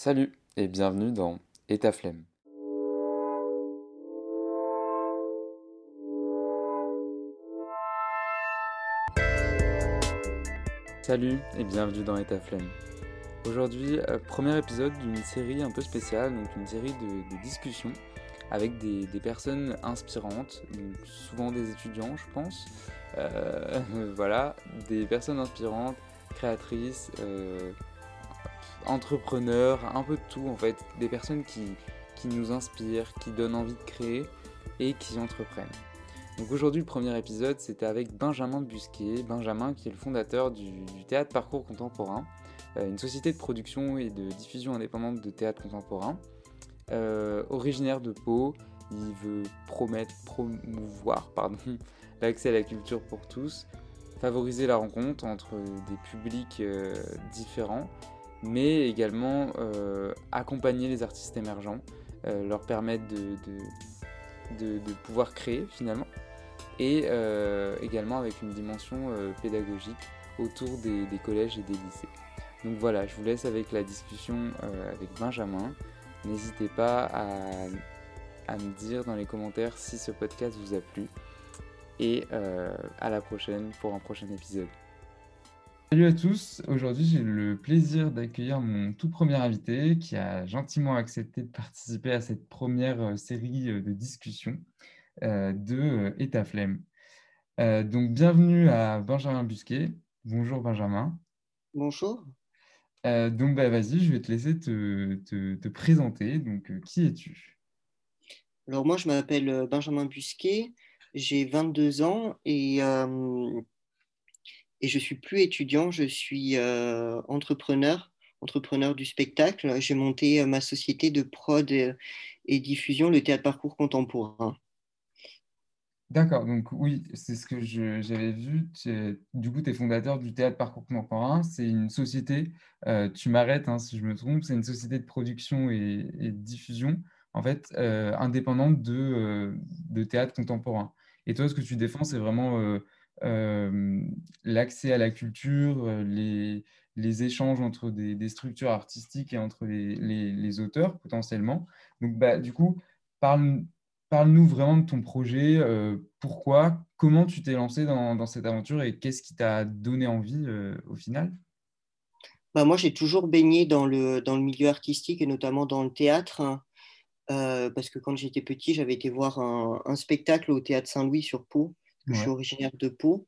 Salut et bienvenue dans Et ta flemme. Salut et bienvenue dans Et ta flemme. Aujourd'hui, euh, premier épisode d'une série un peu spéciale, donc une série de, discussions avec des, personnes inspirantes, souvent des étudiants, je pense. Euh, voilà, des personnes inspirantes, créatrices, euh, entrepreneurs, un peu de tout en fait, des personnes qui, qui nous inspirent, qui donnent envie de créer et qui entreprennent. Donc aujourd'hui le premier épisode c'était avec Benjamin Busquet, Benjamin qui est le fondateur du, Théâtre Parcours Contemporain, euh, une société de production et de diffusion indépendante de théâtre contemporain. Euh, originaire de Pau, il veut promettre, promouvoir l'accès à la culture pour tous, favoriser la rencontre entre des publics euh, différents mais également euh, accompagner les artistes émergents, euh, leur permettre de, de, pouvoir créer finalement, et euh, également avec une dimension pédagogique autour des, des, collèges et des lycées. Donc voilà, je vous laisse avec la discussion avec Benjamin. N'hésitez pas à, à, me dire dans les commentaires si ce podcast vous a plu. Et à la prochaine pour un prochain épisode. Salut à tous, aujourd'hui j'ai le plaisir d'accueillir mon tout premier invité qui a gentiment accepté de participer à cette première euh, série euh, de discussions euh, de Etaflemme. donc bienvenue à Benjamin Busquet. Bonjour Benjamin. Bonjour. donc bah, vas-y, je vais te laisser te, présenter. Donc qui es-tu? Alors moi je m'appelle Benjamin Busquet, j'ai 22 ans et et je suis plus étudiant, je suis euh, entrepreneur, entrepreneur du spectacle. J'ai monté euh, ma société de prod et, diffusion, le théâtre parcours contemporain. D'accord, donc oui, c'est ce que j'avais vu. Du coup, tu es fondateur du théâtre parcours contemporain. C'est une société, euh, tu m'arrêtes hein, si je me trompe, c'est une société de production et, de diffusion, en fait, indépendante de, de, théâtre contemporain. Et toi, ce que tu défends, c'est vraiment euh, l'accès à la culture, euh, les, échanges entre des, structures artistiques et entre les, auteurs potentiellement. Donc, bah, du coup, parle, parle-nous vraiment de ton projet, euh, pourquoi, comment tu t'es lancé dans, dans, cette aventure et qu'est-ce qui t'a donné envie au final? Bah, Moi, j'ai toujours baigné dans le, dans le milieu artistique et notamment dans le théâtre. Hein. parce que quand j'étais petit, j'avais été voir un, un spectacle au théâtre Saint-Louis sur Pau je suis originaire de Pau.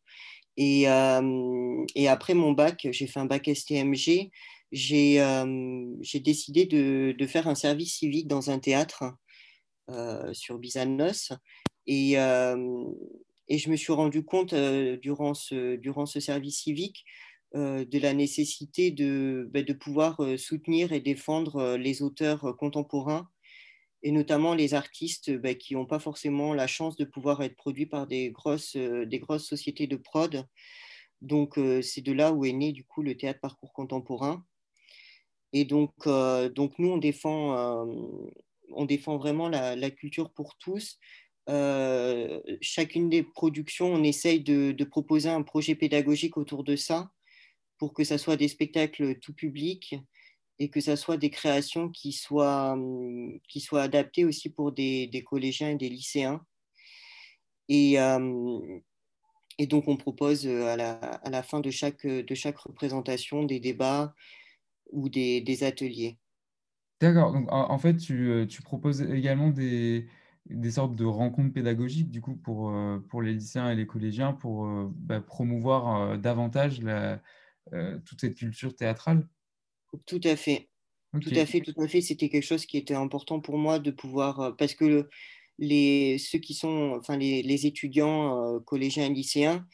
Et, euh, et, après mon bac, j'ai fait un bac STMG. J'ai euh, décidé de, de, faire un service civique dans un théâtre euh, sur Bizanos. Et, et, je me suis rendu compte durant, ce, durant ce service civique de la nécessité de, bah, de pouvoir soutenir et défendre les auteurs contemporains et notamment les artistes bah, qui n'ont pas forcément la chance de pouvoir être produits par des grosses, euh, des grosses sociétés de prod. Donc, euh, c'est de là où est né du coup le théâtre parcours contemporain. Et donc, euh, donc nous, on défend, on défend vraiment la, la culture pour tous. chacune des productions, on essaye de, de, proposer un projet pédagogique autour de ça pour que ça soit des spectacles tout public, et que ça soit des créations qui soient, hum, qui soient adaptées aussi pour des, collégiens et des lycéens. Et, donc, on propose à la, à la, fin de chaque, de chaque représentation des débats ou des, ateliers. D'accord. En, fait, tu, tu, proposes également des, des sortes de rencontres pédagogiques, du coup, pour, pour les lycéens et les collégiens, pour bah, promouvoir davantage toute cette culture théâtrale? Tout à fait. Tout à fait, tout à fait. C'était quelque chose qui était important pour moi de pouvoir, euh, parce que les, ceux qui sont, enfin les, étudiants euh, collégiens et lycéens,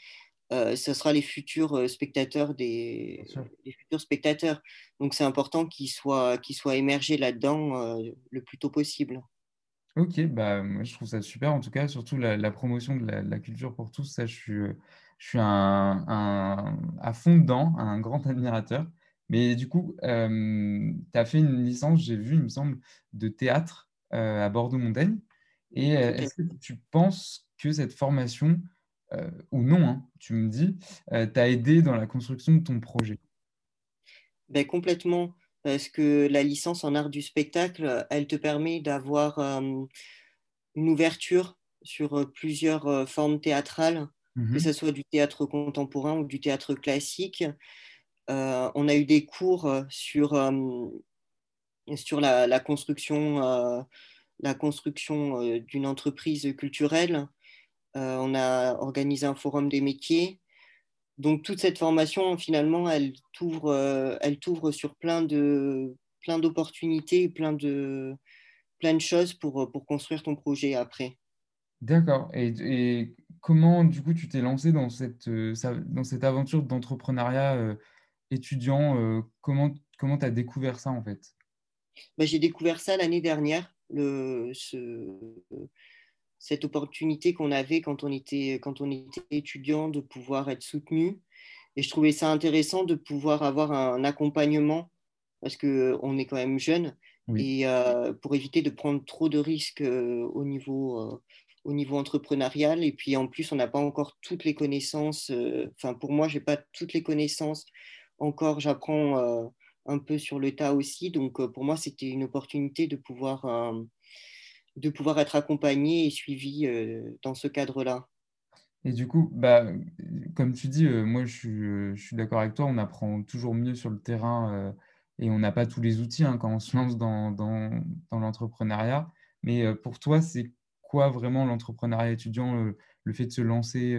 euh, ce sera les futurs spectateurs des les futurs spectateurs. Donc c'est important qu'ils soient, qu'ils soient émergés là-dedans le plus tôt possible. Ok, bah, moi je trouve ça super en tout cas, surtout la, promotion de la, culture pour tous, ça je suis, je suis un, un, à fond dedans, un grand admirateur. Mais du coup, euh, tu as fait une licence, j'ai vu, il me semble, de théâtre euh, à Bordeaux-Montaigne. Et euh, est-ce que tu penses que cette formation, ou non, hein, tu me dis, t'a aidé dans la construction de ton projet? Ben, Complètement. parce que la licence en art du spectacle, elle te permet d'avoir une ouverture sur plusieurs formes théâtrales, que Mhm. ce soit du théâtre contemporain ou du théâtre classique. On a eu des cours sur, sur la, construction, la construction d'une entreprise culturelle. on a organisé un forum des métiers donc toute cette formation, finalement, elle t'ouvre, euh, elle sur plein de plein d'opportunités, plein de plein de choses pour, pour construire ton projet après. D'accord. Et, et comment, du coup, tu t'es lancé dans cette, euh, dans cette aventure d'entrepreneuriat euh, étudiant? euh, comment comment tu as découvert ça, en fait? Ben, j'ai découvert ça l'année dernière, le, ce, cette opportunité qu'on avait quand on, était, quand on était étudiant de pouvoir être soutenu. Et je trouvais ça intéressant de pouvoir avoir un accompagnement parce qu'on est quand même jeune Oui. et euh, pour éviter de prendre trop de risques euh, au, niveau, au niveau entrepreneurial. Et puis en plus, on n'a pas encore toutes les connaissances. euh, Enfin, pour moi, je n'ai pas toutes les connaissances encore. J'apprends euh, un peu sur le tas aussi. Donc euh, pour moi, c'était une opportunité de pouvoir euh, de pouvoir être accompagné et suivi dans ce cadre-là. Et du coup, bah, comme tu dis, moi je suis, d'accord avec toi, on apprend toujours mieux sur le terrain et on n'a pas tous les outils hein, quand on se lance dans, dans, l'entrepreneuriat. Mais pour toi, c'est quoi vraiment l'entrepreneuriat étudiant, le fait de se lancer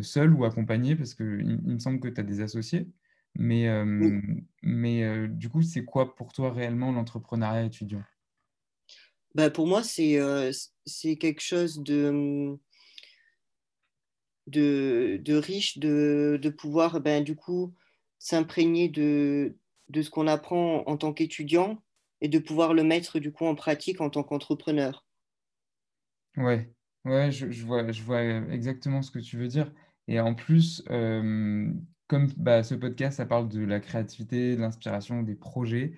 seul ou accompagné? Parce qu'il il me semble que tu as des associés. Mais, Oui. euh, mais euh, du coup, c'est quoi pour toi réellement l'entrepreneuriat étudiant? Bah, pour moi, c'est euh, c'est quelque chose de, de, de riche, de, de pouvoir ben, du coup s'imprégner de, de ce qu'on apprend en tant qu'étudiant et de pouvoir le mettre du coup en pratique en tant qu'entrepreneur. Ouais, ouais, je, je vois, je vois exactement ce que tu veux dire. Et en plus, euh, comme bah, ce podcast, ça parle de la créativité, de l'inspiration, des projets,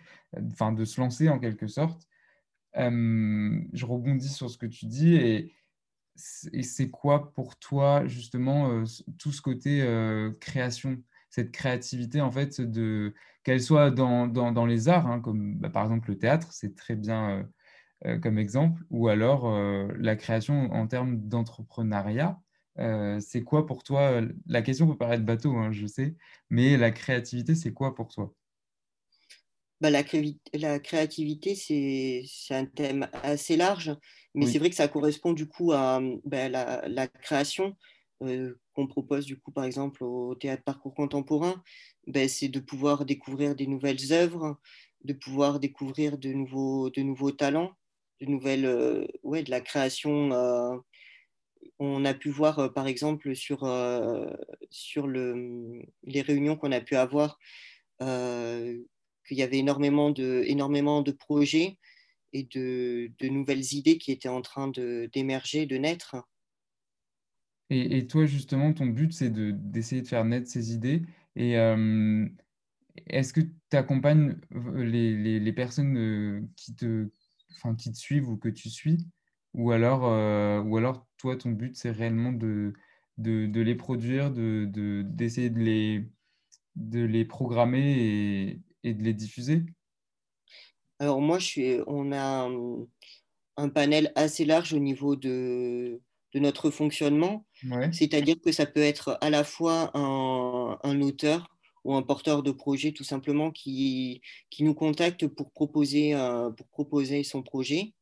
enfin de se lancer en quelque sorte. je rebondis sur ce que tu dis et, c'est quoi pour toi justement euh, tout ce côté euh, création, cette créativité en fait, de qu'elle soit dans, dans, les arts, hein, comme bah, par exemple le théâtre, c'est très bien. euh, comme exemple, ou alors la création en termes d'entrepreneuriat. Euh, c'est quoi pour toi? La question peut paraître bateau, hein, je sais, mais la créativité, c'est quoi pour toi? Bah, la, crévi- la créativité, c'est un thème assez large, mais c'est vrai que ça correspond du coup à bah, la, la création euh, qu'on propose du coup par exemple au théâtre parcours contemporain. Ben, c'est de pouvoir découvrir des nouvelles œuvres, de pouvoir découvrir de nouveaux, de nouveaux talents, de nouvelles, euh, ouais, de la création. On a pu voir euh, par exemple sur, euh, sur le, les réunions qu'on a pu avoir euh, qu'il y avait énormément de, énormément de projets et de, de nouvelles idées qui étaient en train de, d'émerger, de naître. Et, et toi, justement, ton but, c'est de, d'essayer de faire naître ces idées. Et est-ce que tu accompagnes les, les, les personnes qui te, qui te suivent ou que tu suis? Ou alors, ou alors toi, ton but, c'est réellement de, de, de les produire, de, de, d'essayer de les, de les programmer et, et de les diffuser? Alors moi, je suis, on a un, un panel assez large au niveau de, de notre fonctionnement, Ouais. c'est-à-dire que ça peut être à la fois un, un auteur ou un porteur de projet tout simplement qui, qui nous contacte pour proposer, euh, pour proposer son projet,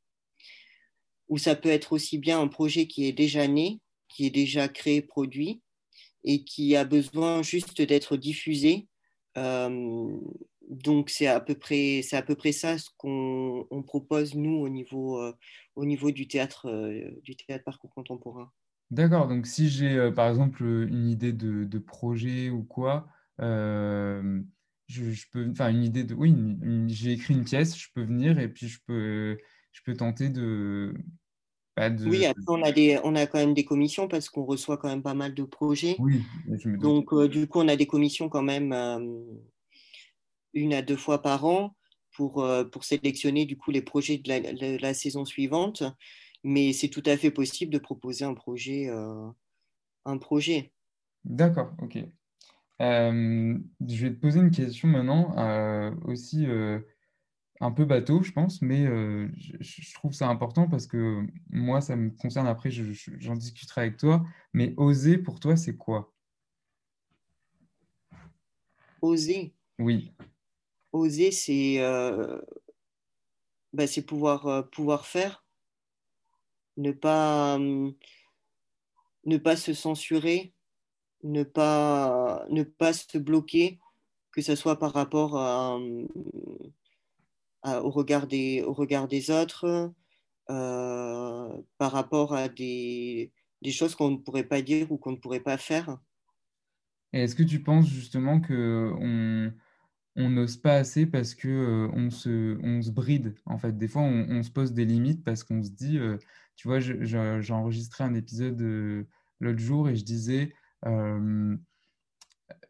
ou ça peut être aussi bien un projet qui est déjà né, qui est déjà créé, produit, et qui a besoin juste d'être diffusé. Euh, donc c'est à peu près c'est à peu près ça ce qu'on on propose nous au niveau euh, au niveau du théâtre euh, du théâtre parcours contemporain. D'accord. Donc, si j'ai, par exemple, une idée de, projet ou quoi, je, peux, enfin, une idée de, oui, j'ai écrit une pièce, je peux venir et puis je peux, je peux tenter de, bah, de, Oui, après on a des on a quand même des commissions parce qu'on reçoit quand même pas mal de projets. oui, je me. Donc euh, du coup on a des commissions quand même euh, une à deux fois par an pour, euh, pour sélectionner du coup les projets de la, de la saison suivante. Mais c'est tout à fait possible de proposer un projet, un projet. D'accord, ok. Je vais te poser une question maintenant, aussi un peu bateau, je pense, mais je, je trouve ça important parce que moi, ça me concerne. Après, je- je- j'en discuterai avec toi. Mais oser, pour toi, c'est quoi? Oser? Oui. Oser, c'est euh, bah, c'est pouvoir, euh, pouvoir faire, ne pas, ne pas se censurer, ne pas, ne pas se bloquer, que ce soit par rapport à, à- au regard des, au regard des autres, euh, par rapport à des, des choses qu'on ne pourrait pas dire ou qu'on ne pourrait pas faire. Est-ce que tu penses justement que on n'ose pas assez parce que euh, on se, on se bride en fait? Des fois, on, on se pose des limites parce qu'on se dit, euh, tu vois, j'ai enregistré un épisode l'autre jour et je disais,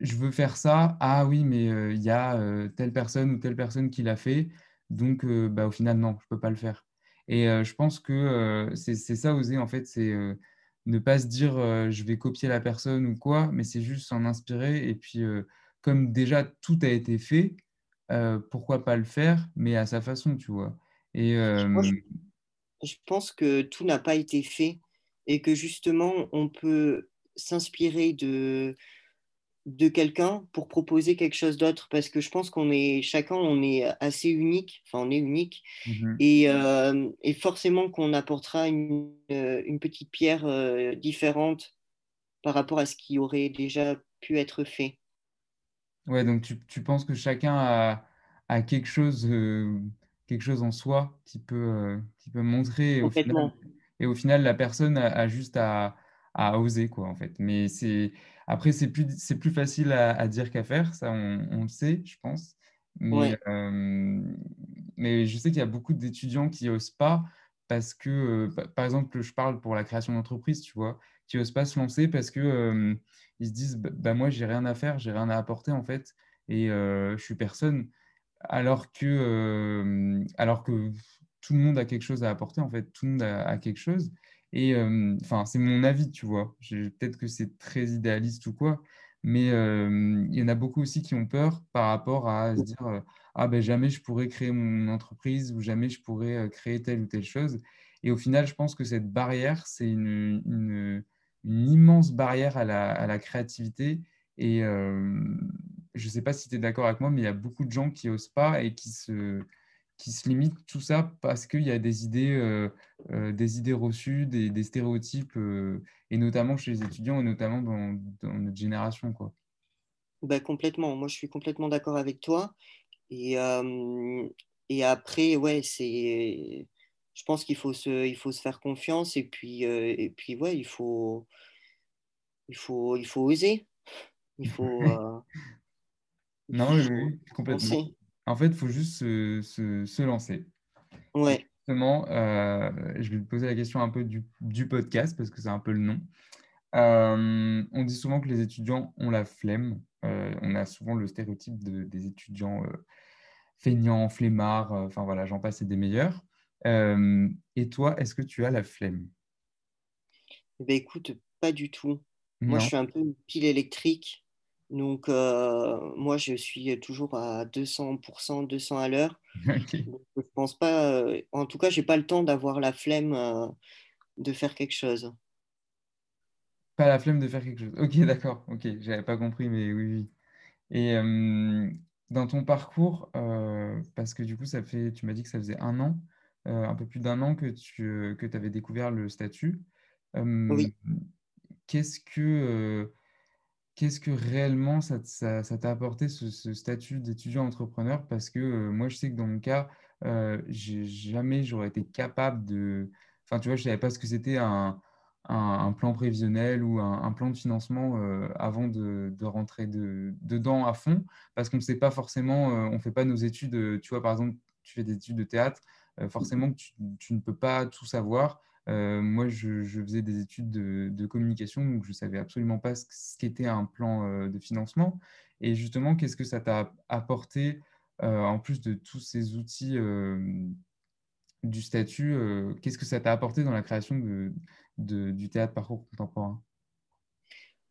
je veux faire ça. Ah oui, mais il y a telle personne ou telle personne qui l'a fait, donc euh, bah, au final, non, je peux pas le faire. Et euh, je pense que euh, c'est ça oser en fait, c'est ne pas se dire je vais copier la personne ou quoi, mais c'est juste s'en inspirer. Et puis, comme déjà tout a été fait, pourquoi pas le faire, mais à sa façon, tu vois. Et Moi, je, je pense que tout n'a pas été fait et que justement, on peut s'inspirer de, de quelqu'un pour proposer quelque chose d'autre parce que je pense qu'on est chacun on est assez unique enfin on est unique. Mhm. et, euh, et forcément qu'on apportera une, euh, une petite pierre euh, différente par rapport à ce qui aurait déjà pu être fait. Ouais, donc tu, tu penses que chacun a, a quelque chose, euh, quelque chose en soi qui peut, qui peut montrer et au final, et au final la personne a, a juste à, à oser, quoi, en fait. Mais c'est, après, c'est plus, c'est plus facile à, à dire qu'à faire, ça, on, on le sait, je pense. Mais, ouais euh, mais je sais qu'il y a beaucoup d'étudiants qui osent pas parce que, euh, pa- par exemple, je parle pour la création d'entreprise, tu vois, qui osent pas se lancer parce que, euh, ils se disent, bah, bah, moi, j'ai rien à faire, j'ai rien à apporter en fait, et je suis personne. Alors que, alors que tout le monde a quelque chose à apporter en fait, tout le monde a, a quelque chose. Et enfin, c'est mon avis, tu vois. Peut-être que c'est très idéaliste ou quoi, mais il y en a beaucoup aussi qui ont peur par rapport à se dire, ah ben jamais je pourrais créer mon entreprise ou jamais je pourrais créer telle ou telle chose. Et au final, je pense que cette barrière, c'est une, immense barrière à la, à la créativité. Et je ne sais pas si tu es d'accord avec moi, mais il y a beaucoup de gens qui n'osent pas et qui se, qui se limitent tout ça parce qu'il y a des idées, euh, euh, des idées reçues, des, des stéréotypes, euh, et notamment chez les étudiants et notamment dans, dans notre génération, quoi. bah, complètement moi je suis complètement d'accord avec toi et, et après ouais c'est je pense qu'il faut se il faut se faire confiance et puis euh, et puis ouais il faut il faut il faut oser il faut euh, Non, oui, faut oui, complètement. penser. En fait, il faut juste se, se- se lancer. Ouais, justement, euh, je vais te poser la question un peu du, du podcast parce que c'est un peu le nom. Euh, on dit souvent que les étudiants ont la flemme. Euh, on a souvent le stéréotype de- des étudiants feignants, flemmards, enfin voilà, j'en passe et des meilleurs. Et toi, est-ce que tu as la flemme? Eh ben écoute, pas du tout. Moi, je suis un peu une pile électrique. Donc, moi, je suis toujours à 200%, 200 à l'heure. Ok. Donc, je pense pas, en tout cas, j'ai pas le temps d'avoir la flemme, de faire quelque chose. Pas la flemme de faire quelque chose. Ok, d'accord. Ok, j'avais pas compris, mais oui, oui. Et euh, dans ton parcours, euh, parce que du coup, ça fait, tu m'as dit que ça faisait un an, euh, un peu plus d'un an que tu que avais découvert le statut. Oui. qu'est-ce que, qu'est-ce que réellement ça, t- ça, ça t'a apporté ce, ce statut d'étudiant entrepreneur? Parce que euh, moi, je sais que dans mon cas, euh, jamais j'aurais été capable de... Enfin, tu vois, je savais pas ce que c'était un, un, un plan prévisionnel ou un, un plan de financement euh, avant de, de rentrer de- dedans à fond, parce qu'on ne sait pas forcément, on ne fait pas nos études, tu vois, par exemple, tu fais des études de théâtre, euh, forcément tu ne peux pas tout savoir. Euh, moi, je, je faisais des études de, de communication, donc je ne savais absolument pas ce, ce qu'était un plan euh, de financement. Et justement, qu'est-ce que ça t'a apporté, euh, en plus de tous ces outils euh, du statut, qu'est-ce que ça t'a apporté dans la création de, de- du théâtre parcours contemporain?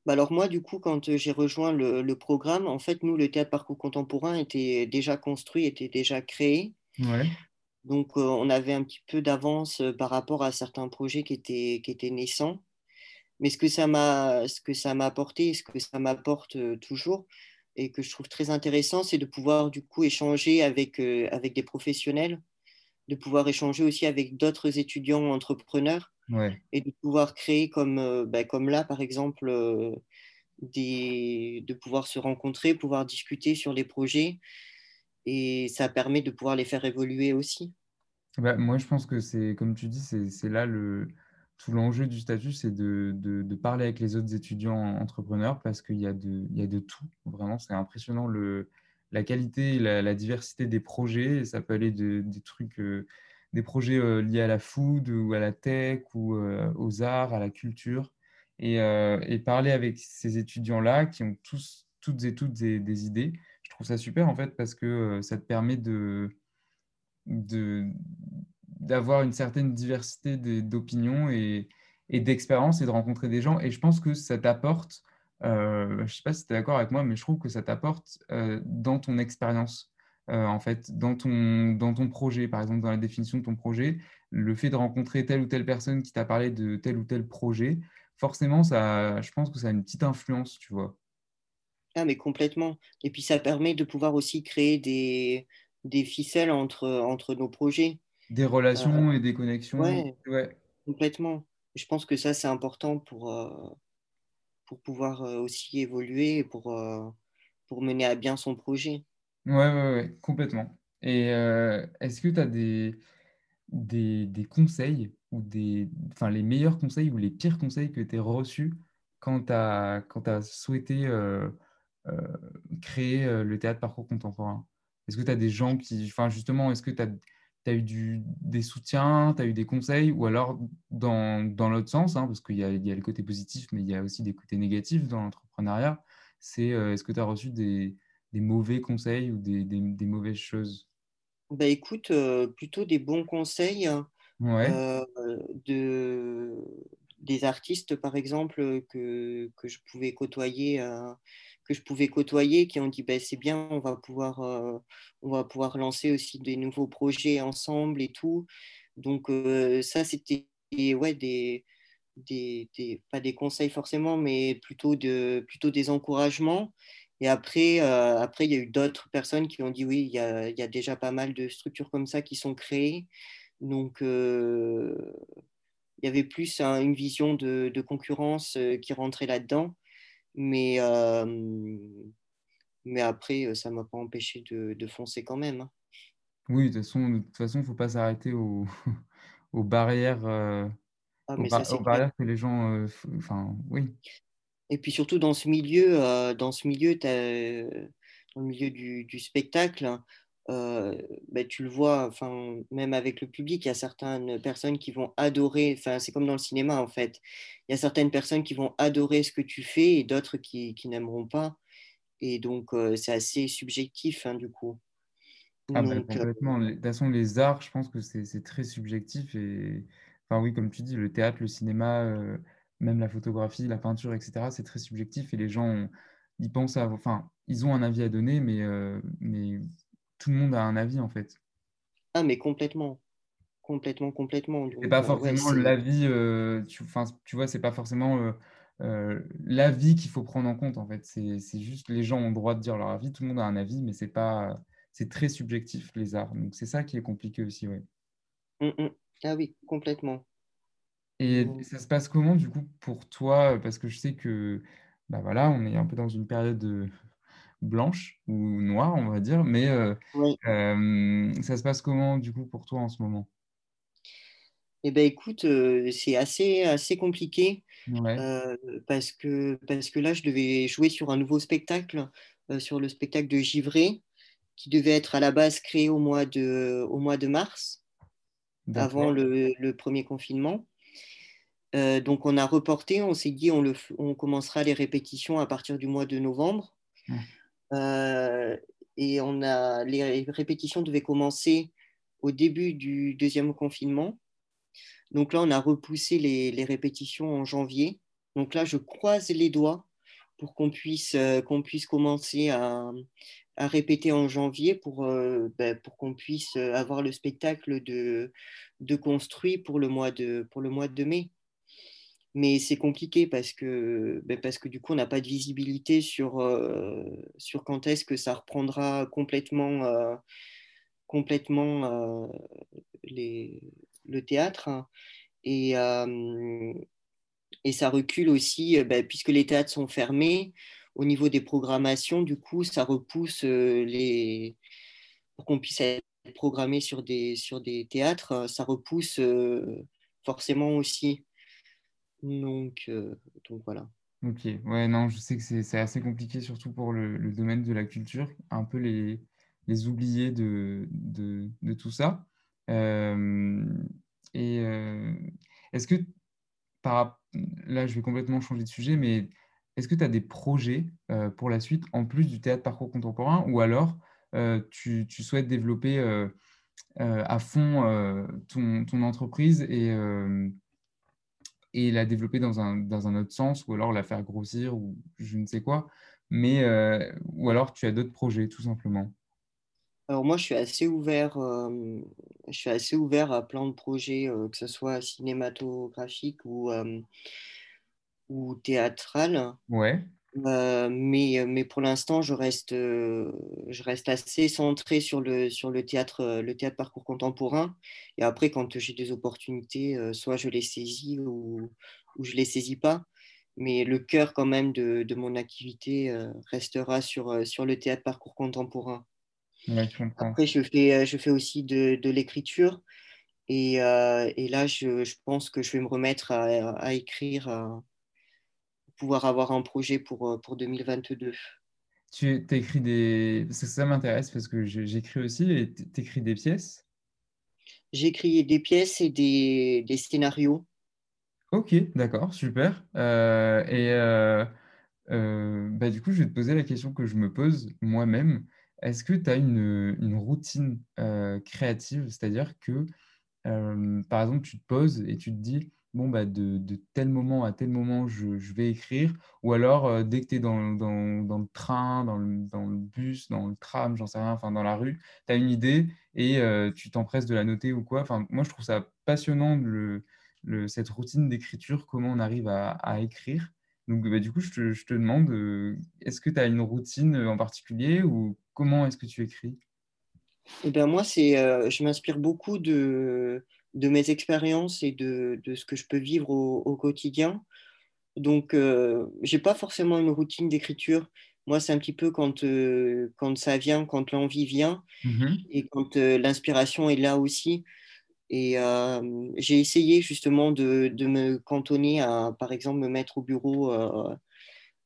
bah alors moi, du coup, quand j'ai rejoint le, programme, en fait, nous, le théâtre parcours contemporain était déjà construit, était déjà créé. Donc, on avait un petit peu d'avance par rapport à certains projets qui étaient, qui étaient naissants. Mais ce que ça m'a, ce que ça m'a apporté, ce que ça m'apporte toujours, et que je trouve très intéressant, c'est de pouvoir du coup échanger avec, avec des professionnels, de pouvoir échanger aussi avec d'autres étudiants entrepreneurs et de pouvoir créer comme, euh, bah, comme là, par exemple, euh, des, de pouvoir se rencontrer, pouvoir discuter sur les projets. Et ça permet de pouvoir les faire évoluer aussi. Bah, moi, je pense que c'est, comme tu dis, c'est là le, tout l'enjeu du statut, c'est de, parler avec les autres étudiants entrepreneurs parce qu'il y, a de, y a de tout. Vraiment, c'est impressionnant le, la qualité, la, la, diversité des projets. Ça peut aller de, des trucs. Euh, des projets euh, liés à la food ou à la tech ou euh, aux arts, à la culture. Et, et parler avec ces étudiants-là qui ont tous, toutes et toutes des, idées. Je trouve ça super en fait parce que ça te permet de, d'avoir une certaine diversité d'opinions et, d'expériences et de rencontrer des gens. Et je pense que ça t'apporte, je ne sais pas si tu es d'accord avec moi, mais je trouve que ça t'apporte dans ton expérience. Euh, en fait, dans ton, dans ton projet, par exemple, dans la définition de ton projet, le fait de rencontrer telle ou telle personne qui t'a parlé de tel ou tel projet, forcément, ça, je pense que ça a une petite influence, tu vois. Ah, mais complètement. Et puis, ça permet de pouvoir aussi créer des, des ficelles entre, entre nos projets. Des relations euh, et des connexions. Ouais, complètement. Je pense que ça, c'est important pour, euh, pour pouvoir aussi évoluer et pour, pour mener à bien son projet. Ouais, ouais, ouais, complètement. Et euh, est-ce que tu as des, des, des conseils ou des, enfin, les meilleurs conseils ou les pires conseils que tu as reçus quand tu as, souhaité euh, euh, créer le théâtre parcours contemporain? Est-ce que tu as des gens qui, enfin, justement, est-ce que tu as, as eu du, des soutiens, tu as eu des conseils ou alors dans, dans l'autre sens, hein, parce qu'il y y a le côté positif, mais il y a aussi des côtés négatifs dans l'entrepreneuriat, c'est est-ce que tu as reçu des des mauvais conseils ou des, des, mauvaises choses? Bah écoute, euh, plutôt des bons conseils hein. euh, de, des artistes, par exemple, que, que je pouvais côtoyer, euh, que je pouvais côtoyer, qui ont dit bah, c'est bien, on va, pouvoir, on va pouvoir lancer aussi des nouveaux projets ensemble et tout. Donc ça, c'était ouais, des, des, pas des conseils forcément, mais plutôt, de, plutôt des encouragements. Et après, euh, après, il y a eu d'autres personnes qui ont dit oui, il y, a, il y, a, déjà pas mal de structures comme ça qui sont créées. Donc, euh, il y avait plus une vision de, concurrence euh, qui rentrait là-dedans. Mais, mais après, ça ne m'a pas empêché de, de, foncer quand même. Hein. Oui, de toute façon, de toute façon, il ne faut pas s'arrêter aux, aux barrières, ah, aux, barrières que les gens. Enfin, oui. Et puis surtout dans ce milieu, euh, dans ce milieu, euh, dans le milieu du, du spectacle, euh, bah, tu le vois, enfin, même avec le public, il y a certaines personnes qui vont adorer, enfin, c'est comme dans le cinéma en fait, il y a certaines personnes qui vont adorer ce que tu fais et d'autres qui, qui n'aimeront pas. Et donc, c'est assez subjectif hein, du coup. Ah bah, complètement. De toute façon, les arts, je pense que c'est très subjectif. Et enfin, oui, comme tu dis, le théâtre, le cinéma, même la photographie, la peinture, etc., c'est très subjectif et les gens, ils pensent à, enfin, ils ont un avis à donner, mais, euh, mais tout le monde a un avis en fait. Ah, mais complètement. Complètement, complètement. C'est pas euh, forcément l'avis, euh, tu, tu vois, c'est pas forcément l'avis qu'il faut prendre en compte en fait. C'est juste les gens ont le droit de dire leur avis, tout le monde a un avis, mais c'est pas, c'est très subjectif les arts. Donc c'est ça qui est compliqué aussi, ouais. Mmh, mmh. Ah oui, complètement. Et ça se passe comment du coup pour toi? Parce que je sais que bah voilà, on est un peu dans une période euh, blanche ou noire, on va dire, mais euh, ça se passe comment du coup pour toi en ce moment? Eh ben écoute, euh, c'est assez, assez compliqué parce, que, parce que là, je devais jouer sur un nouveau spectacle, sur le spectacle de Givré, qui devait être à la base créé au mois de, au mois de mars, avant le, le, premier confinement. Euh, donc on a reporté, on s'est dit on, on, commencera les répétitions à partir du mois de novembre. Euh, et on a, les répétitions devaient commencer au début du deuxième confinement. Donc là, on a repoussé les, répétitions en janvier. Donc là, je croise les doigts pour qu'on puisse, qu'on puisse commencer à, répéter en janvier pour, ben, pour qu'on puisse avoir le spectacle de, de construit pour le mois de, pour le mois de mai. Mais c'est compliqué parce que, ben parce que du coup, on n'a pas de visibilité sur, sur quand est-ce que ça reprendra complètement, complètement le théâtre. Hein. Et, et ça recule aussi, bah, puisque les théâtres sont fermés, au niveau des programmations, du coup, ça repousse les. Pour qu'on puisse être programmé sur des, sur des théâtres, ça repousse forcément aussi. Donc, donc voilà. Ok, ouais, non, je sais que c'est assez compliqué, surtout pour le, domaine de la culture, un peu les, les oubliés de, de, tout ça. et est-ce que par, là, je vais complètement changer de sujet, mais est-ce que tu as des projets euh, pour la suite en plus du théâtre parcours contemporain ou alors euh, tu, souhaites développer euh, à fond ton, entreprise et, et la développer dans un, dans un, autre sens ou alors la faire grossir ou je ne sais quoi, mais ou alors tu as d'autres projets tout simplement alors moi, je suis assez ouvert, je suis assez ouvert à plein de projets, que ce soit cinématographique ou, ou théâtral. Ouais. Mais, mais pour l'instant, je reste, je reste assez centré sur le, sur le théâtre, le théâtre parcours contemporain. Et après, quand j'ai des opportunités, soit je les saisis ou, ou je les saisis pas. Mais le cœur quand même de, de mon activité restera sur, sur le théâtre parcours contemporain. Après, je fais, euh, je fais aussi de, de l'écriture. Et, euh, et, là, je, je, pense que je vais me remettre à, à écrire, pouvoir avoir un projet pour, euh, pour 2022. Tu écris des... Ça, ça m'intéresse parce que j'écris aussi et tu écris des pièces? J'écris des pièces et des, des scénarios. Ok, d'accord, super. Euh, et euh, bah, du coup, je vais te poser la question que je me pose moi-même. Est-ce que tu as une, routine créative? C'est-à-dire que, par exemple, tu te poses et tu te dis, bon, bah, de, tel moment à tel moment, je, vais écrire. Ou alors, dès que tu es dans, le train, dans le, bus, dans le tram, j'en sais rien, enfin, dans la rue, tu as une idée et tu t'empresses de la noter ou quoi. Enfin, moi, je trouve ça passionnant, cette routine d'écriture, comment on arrive à écrire. Donc, bah, du coup, je te, demande, euh, est-ce que tu as une routine euh, en particulier ou comment est-ce que tu écris? Eh bien, Moi, c'est, euh, je m'inspire beaucoup de, de mes expériences et de, de, ce que je peux vivre au, quotidien. Donc, je n'ai pas forcément une routine d'écriture. Moi, c'est un petit peu quand, quand ça vient, quand l'envie vient mmh et quand l'inspiration est là aussi. Et euh, j'ai essayé justement de, de, me cantonner à, par exemple, me mettre au bureau euh,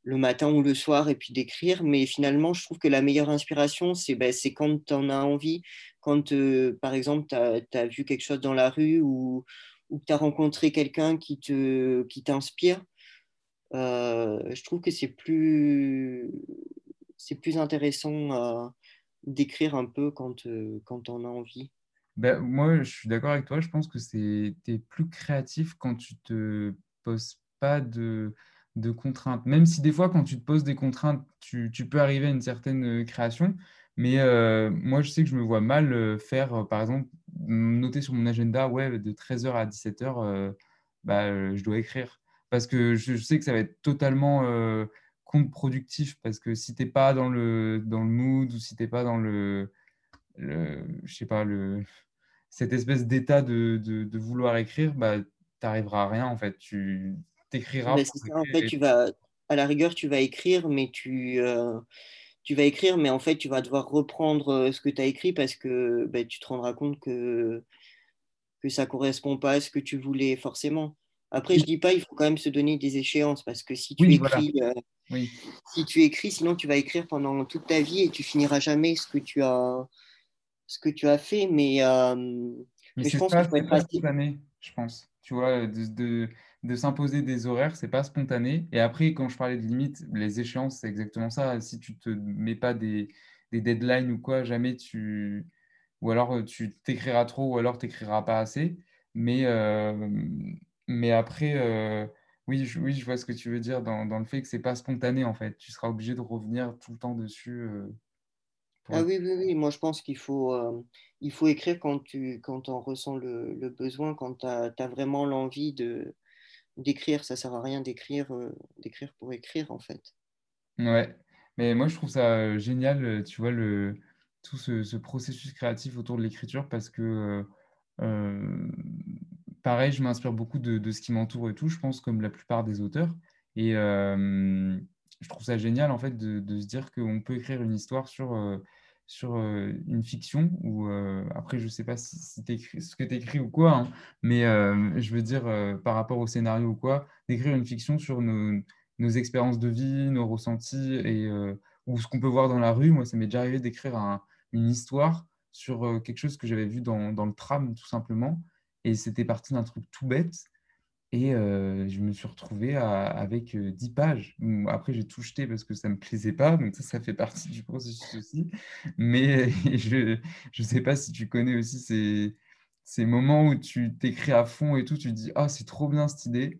le matin ou le soir et puis d'écrire. Mais finalement, je trouve que la meilleure inspiration, c'est ben, quand tu en as envie, quand, euh, par exemple, tu as, vu quelque chose dans la rue ou, ou que tu as rencontré quelqu'un qui t'inspire. Qui je trouve que c'est plus, plus intéressant d'écrire un peu quand, quand on a envie. Ben, moi, je suis d'accord avec toi. Je pense que tu es plus créatif quand tu te poses pas de, de, contraintes. Même si des fois, quand tu te poses des contraintes, tu, tu peux arriver à une certaine euh, création. Mais euh, moi, je sais que je me vois mal euh, faire, par exemple, noter sur mon agenda, ouais, de 13h à 17h, bah, je dois écrire. Parce que je, sais que ça va être totalement contre-productif. Parce que si tu n'es pas dans le, dans le mood ou si tu n'es pas dans le, le, je sais pas, le, cette espèce d'état de, de, vouloir écrire, bah, tu n'arriveras à rien en fait. Tu t'écriras. En fait, tu vas, à la rigueur, tu vas écrire, mais tu, euh, tu vas écrire, mais en fait, tu vas devoir reprendre euh, ce que tu as écrit parce que bah, tu te rendras compte que, que ça ne correspond pas à ce que tu voulais forcément. Après, je dis pas, il faut quand même se donner des échéances parce que si tu écris, euh, si tu écris, sinon tu vas écrire pendant toute ta vie et tu finiras jamais ce que tu as, ce que tu as fait, mais, euh, mais, je pense qu'il faut être pas spontané, je pense. Tu vois, de, de, de s'imposer des horaires, c'est pas spontané. Et après, quand je parlais de limites, les échéances, c'est exactement ça. Si tu te mets pas des, des deadlines ou quoi, jamais tu. Ou alors tu t'écriras trop, ou alors tu n'écriras pas assez. Mais, euh, mais après, euh, Oui, je, oui, je vois ce que tu veux dire dans, dans le fait que c'est pas spontané en fait. Tu seras obligé de revenir tout le temps dessus. euh, pour Ah oui, oui, oui, moi je pense qu'il faut, euh, il faut écrire quand tu quand en ressens le, le besoin, quand tu as, vraiment l'envie de d'écrire. Ça sert à rien d'écrire euh, d'écrire pour écrire en fait. Ouais, mais moi je trouve ça euh, génial, euh, tu vois, le, tout ce, ce processus créatif autour de l'écriture parce que, pareil, je m'inspire beaucoup de, ce qui m'entoure et tout, je pense, comme la plupart des auteurs. Et je trouve ça génial, en fait, de, de se dire qu'on peut écrire une histoire sur, sur euh, une fiction ou euh, après, je sais pas si, ce que tu écris ou quoi, hein, mais euh, je veux dire, par rapport au scénario ou quoi, d'écrire une fiction sur nos nos expériences de vie, nos ressentis et ou ce qu'on peut voir dans la rue. Moi, ça m'est déjà arrivé d'écrire un- une histoire sur quelque chose que j'avais vu dans, dans le tram, tout simplement. Et c'était parti d'un truc tout bête. Et je me suis retrouvé avec euh, 10 pages. Après, j'ai tout jeté parce que ça ne me plaisait pas. Donc ça, ça fait partie du processus aussi. Mais je ne sais pas si tu connais aussi ces, ces moments où tu t'écris à fond et tout. Tu te dis, ah, c'est trop bien cette idée.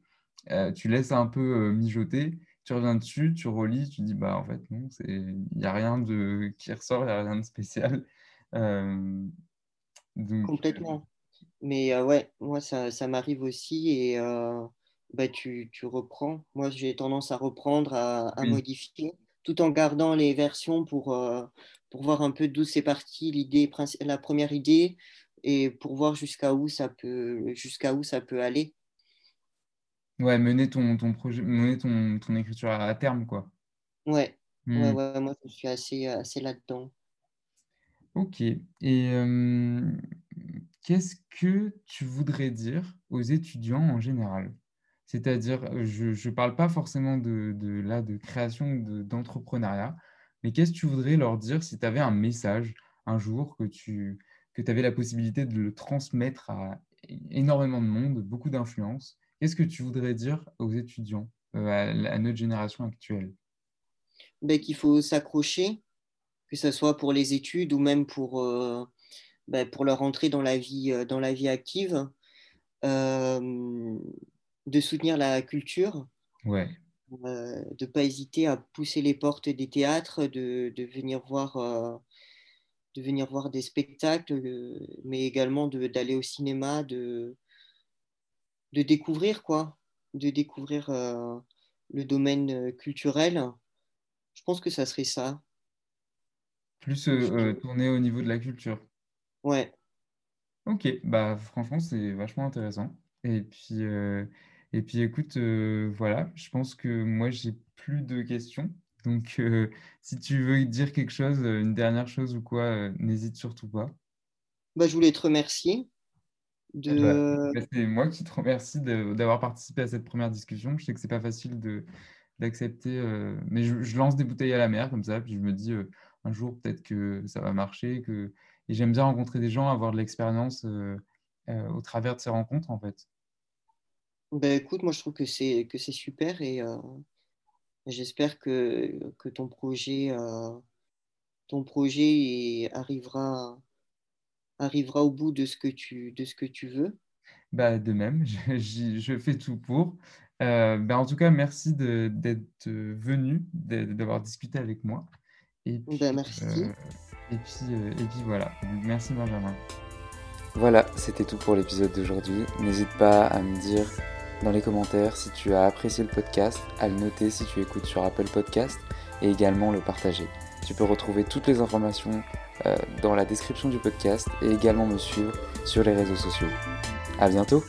Tu laisses un peu mijoter. Tu reviens dessus, tu relis, tu dis, bah en fait, non, il n'y a rien de... qui ressort, il n'y a rien de spécial. Complètement. Mais euh, ouais, moi ça, ça m'arrive aussi et euh, bah, tu, tu reprends. Moi j'ai tendance à reprendre, à, à oui. modifier, tout en gardant les versions pour, euh, pour voir un peu d'où c'est parti, l'idée, la première idée, et pour voir jusqu'à où ça peut, jusqu'à où ça peut aller. Ouais, mener ton, ton projet, mener ton, ton écriture à, terme, quoi. Ouais, ouais, Hmm. ouais, moi je suis assez, assez là-dedans. Ok. Et qu'est-ce que tu voudrais dire aux étudiants en général? C'est-à-dire, je ne parle pas forcément de, de, là, de création d'entrepreneuriat, mais qu'est-ce que tu voudrais leur dire si tu avais un message un jour que tu que avais la possibilité de le transmettre à énormément de monde, beaucoup d'influence? Qu'est-ce que tu voudrais dire aux étudiants, à, à notre génération actuelle? Ben, qu'il faut s'accrocher, que ce soit pour les études ou même pour, euh, ben, pour leur entrée dans la vie, euh, dans la vie active. euh, de soutenir la culture, Ouais, euh, de ne pas hésiter à pousser les portes des théâtres, de, de venir voir, de venir voir des spectacles, mais également d'aller au cinéma, de, de découvrir quoi, de découvrir le domaine culturel. Je pense que ça serait ça. Plus euh, euh, tourné au niveau de la culture. Ouais, Ok, bah franchement c'est vachement intéressant. Et puis euh, et puis écoute, euh, voilà, je pense que moi j'ai plus de questions. Donc si tu veux dire quelque chose, une dernière chose ou quoi, n'hésite surtout pas. bah, je voulais te remercier Eh bah, de, bah, c'est moi qui te remercie de- d'avoir participé à cette première discussion. Je sais que c'est pas facile de d'accepter, euh, mais je, je lance des bouteilles à la mer comme ça, puis je me dis euh, un jour peut-être que ça va marcher, que et j'aime bien rencontrer des gens, avoir de l'expérience euh, euh, au travers de ces rencontres en fait. bah, écoute, moi je trouve que c'est que c'est super et euh, j'espère que, que ton projet, ton projet arrivera, arrivera au bout de ce que tu, de ce que tu veux. Bah, de même, je, je fais tout pour. Euh, bah, en tout cas, merci d'être venu, d'avoir discuté avec moi. Et Ben, puis, euh, merci. et puis, euh, et puis voilà. Merci Benjamin. Voilà, c'était tout pour l'épisode d'aujourd'hui. N'hésite pas à me dire dans les commentaires si tu as apprécié le podcast, à le noter si tu écoutes sur Apple Podcast et également le partager. Tu peux retrouver toutes les informations euh, dans la description du podcast et également me suivre sur les réseaux sociaux. À bientôt